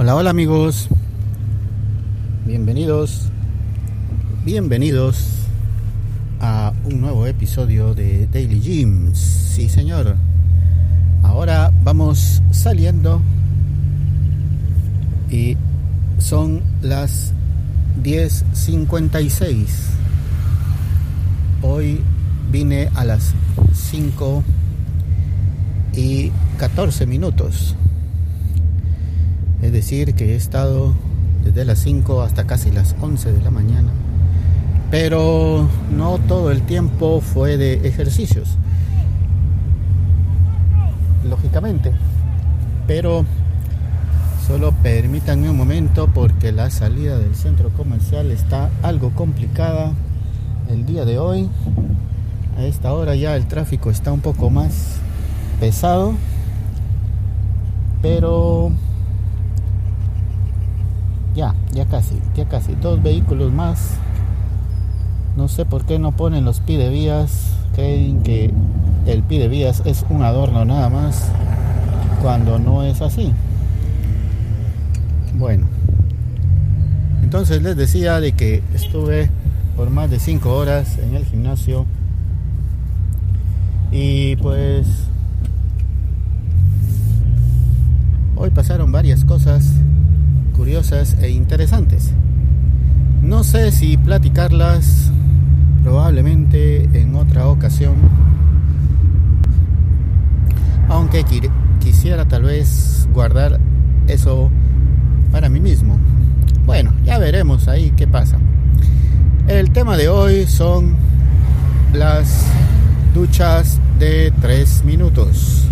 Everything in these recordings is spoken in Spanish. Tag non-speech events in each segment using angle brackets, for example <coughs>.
Hola, hola amigos. Bienvenidos. Bienvenidos a un nuevo episodio de Daily Gyms. Sí, señor. Ahora vamos saliendo y son las 10.56. Hoy vine a las 5 y 14 minutos. Es decir, que he estado desde las 5 hasta casi las 11 de la mañana. Pero no todo el tiempo fue de ejercicios. Lógicamente. Pero solo permítanme un momento porque la salida del centro comercial está algo complicada el día de hoy. A esta hora ya el tráfico está un poco más pesado. Pero ya, ya casi, ya casi. Dos vehículos más. No sé por qué no ponen los pide vías. Creen que el pide vías es un adorno nada más. Cuando no es así. Bueno. Entonces les decía de que estuve por más de 5 horas en el gimnasio. Y pues hoy pasaron varias cosas curiosas e interesantes. No sé si platicarlas probablemente en otra ocasión, aunque quisiera tal vez guardar eso para mí mismo. Bueno, ya veremos ahí qué pasa. El tema de hoy son las duchas de 3 minutos.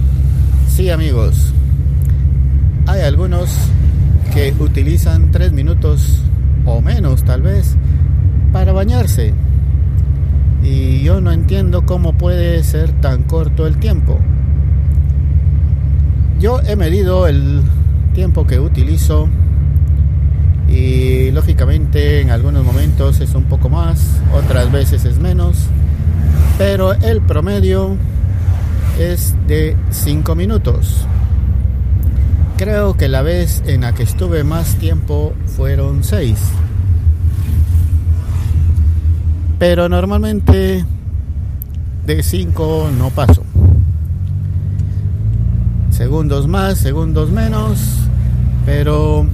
Sí amigos, hay algunos utilizan tres minutos o menos tal vez para bañarse. Y yo no entiendo cómo puede ser tan corto el tiempo. Yo he medido el tiempo que utilizo y lógicamente en algunos momentos es un poco más, otras veces es menos, pero el promedio es de 5 minutos. Creo que la vez en la que estuve más tiempo fueron seis. Pero normalmente de cinco no paso. Segundos más, segundos menos. Pero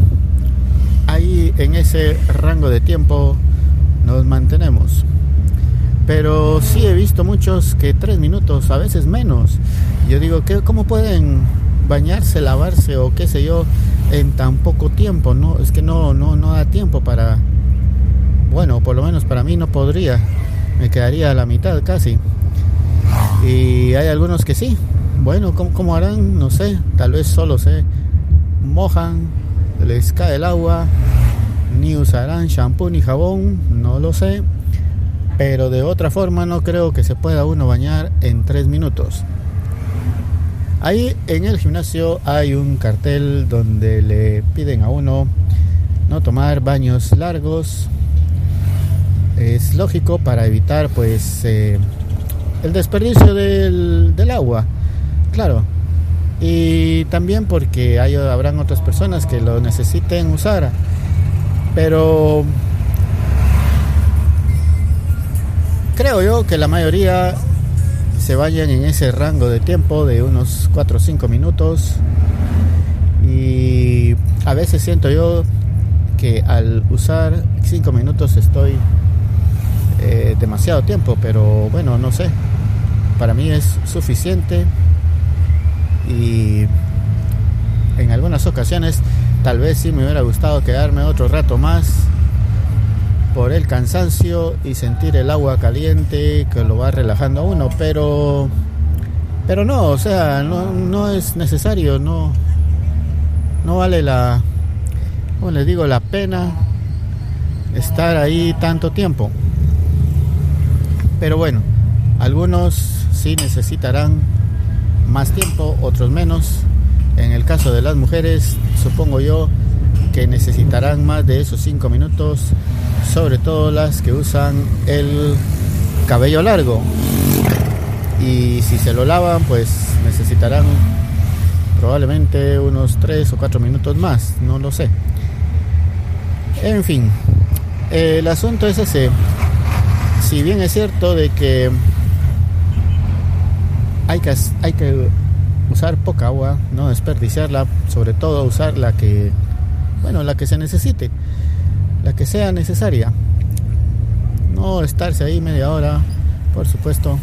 ahí en ese rango de tiempo nos mantenemos. Pero sí he visto muchos que tres minutos, a veces menos. Yo digo, ¿cómo pueden bañarse, lavarse o qué sé yo en tan poco tiempo, no es que no no no da tiempo para bueno, por lo menos para mí no podría. Me quedaría a la mitad casi. Y hay algunos que sí. Bueno, ¿cómo, harán? No sé. Tal vez solo se mojan, les cae el agua, ni usarán shampoo ni jabón, no lo sé. Pero de otra forma no creo que se pueda uno bañar en tres minutos. Ahí en el gimnasio hay un cartel donde le piden a uno no tomar baños largos. Es lógico para evitar pues eh, el desperdicio del, del, agua, claro. Y también porque hay, habrán otras personas que lo necesiten usar. Pero creo yo que la mayoría se vayan en ese rango de tiempo de unos 4 o 5 minutos. Y a veces siento yo que al usar 5 minutos estoy eh, demasiado tiempo, pero bueno, no sé. Para mí es suficiente y en algunas ocasiones tal vez sí me hubiera gustado quedarme otro rato más por el cansancio y sentir el agua caliente que lo va relajando a uno, pero pero no, o sea, no, no es necesario, no no vale la como les digo, la pena estar ahí tanto tiempo. Pero bueno, algunos sí necesitarán más tiempo, otros menos. En el caso de las mujeres, supongo yo que necesitarán más de esos 5 minutos sobre todo las que usan el cabello largo. Y si se lo lavan, pues necesitarán probablemente unos 3 o 4 minutos más, no lo sé. En fin, el asunto es ese. Si bien es cierto de que hay que, hay que usar poca agua, no desperdiciarla, sobre todo usar la que, bueno, la que se necesite, la que sea necesaria. No estarse ahí media hora, por supuesto.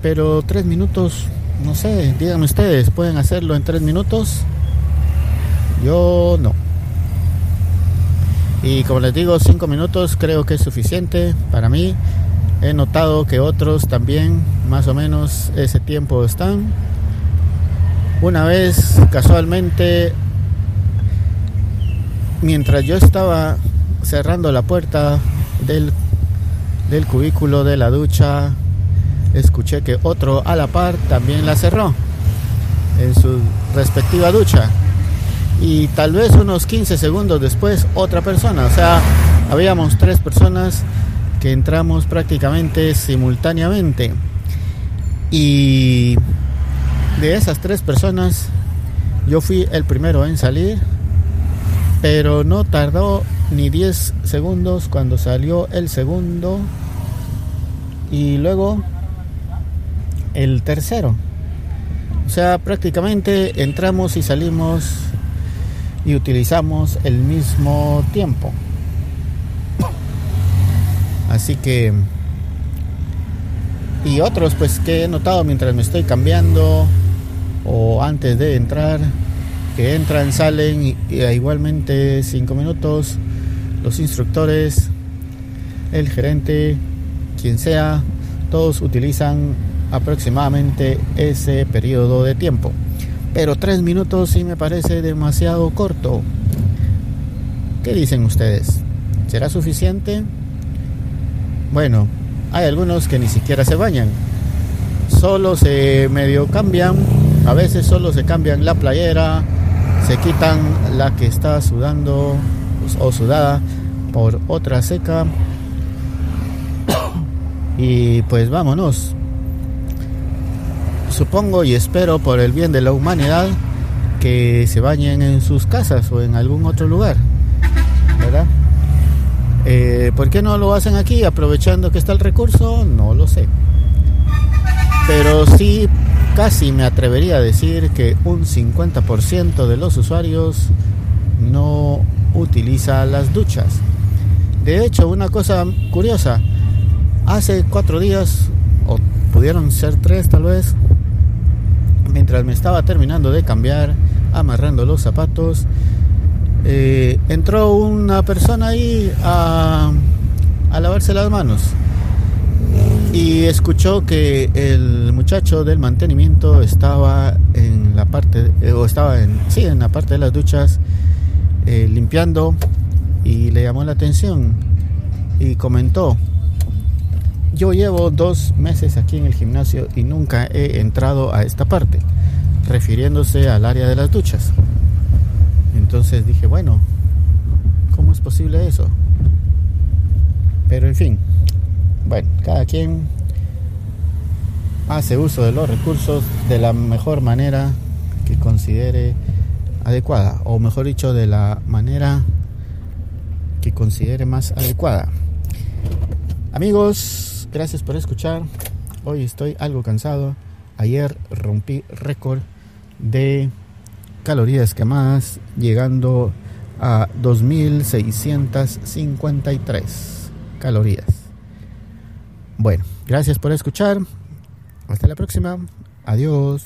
Pero tres minutos, no sé, díganme ustedes, ¿pueden hacerlo en tres minutos? Yo no. Y como les digo, cinco minutos creo que es suficiente para mí. He notado que otros también más o menos ese tiempo están. Una vez casualmente, mientras yo estaba cerrando la puerta del, del cubículo de la ducha, escuché que otro a la par también la cerró en su respectiva ducha. Y tal vez unos 15 segundos después otra persona. O sea, habíamos tres personas que entramos prácticamente simultáneamente. Y de esas tres personas, yo fui el primero en salir, pero no tardó ni 10 segundos cuando salió el segundo y luego el tercero. O sea, prácticamente entramos y salimos y utilizamos el mismo tiempo. Así que... Y otros pues que he notado mientras me estoy cambiando o antes de entrar, que entran, salen y, igualmente cinco minutos, los instructores, el gerente, quien sea, todos utilizan aproximadamente ese periodo de tiempo. Pero tres minutos sí me parece demasiado corto. ¿Qué dicen ustedes? ¿Será suficiente? Bueno, hay algunos que ni siquiera se bañan. Solo se medio cambian. A veces solo se cambian la playera. Se quitan la que está sudando o sudada por otra seca. <coughs> Y pues vámonos. Supongo y espero por el bien de la humanidad que se bañen en sus casas o en algún otro lugar. ¿Verdad? Eh, ¿Por qué no lo hacen aquí aprovechando que está el recurso? No lo sé. Pero sí, casi me atrevería a decir que un 50% de los usuarios no utiliza las duchas. De hecho, una cosa curiosa, hace cuatro días, o pudieron ser tres tal vez, mientras me estaba terminando de cambiar, amarrando los zapatos, eh, entró una persona ahí a, lavarse las manos y escuchó que el muchacho del mantenimiento estaba en la parte eh, o estaba en sí en la parte de las duchas eh, limpiando y le llamó la atención y comentó yo llevo dos meses aquí en el gimnasio y nunca he entrado a esta parte refiriéndose al área de las duchas entonces dije, bueno, ¿cómo es posible eso? Pero en fin, bueno, cada quien hace uso de los recursos de la mejor manera que considere adecuada, o mejor dicho, de la manera que considere más adecuada. Amigos, gracias por escuchar. Hoy estoy algo cansado. Ayer rompí récord de calorías quemadas, llegando a 2.653 calorías. Bueno, gracias por escuchar. Hasta la próxima. Adiós.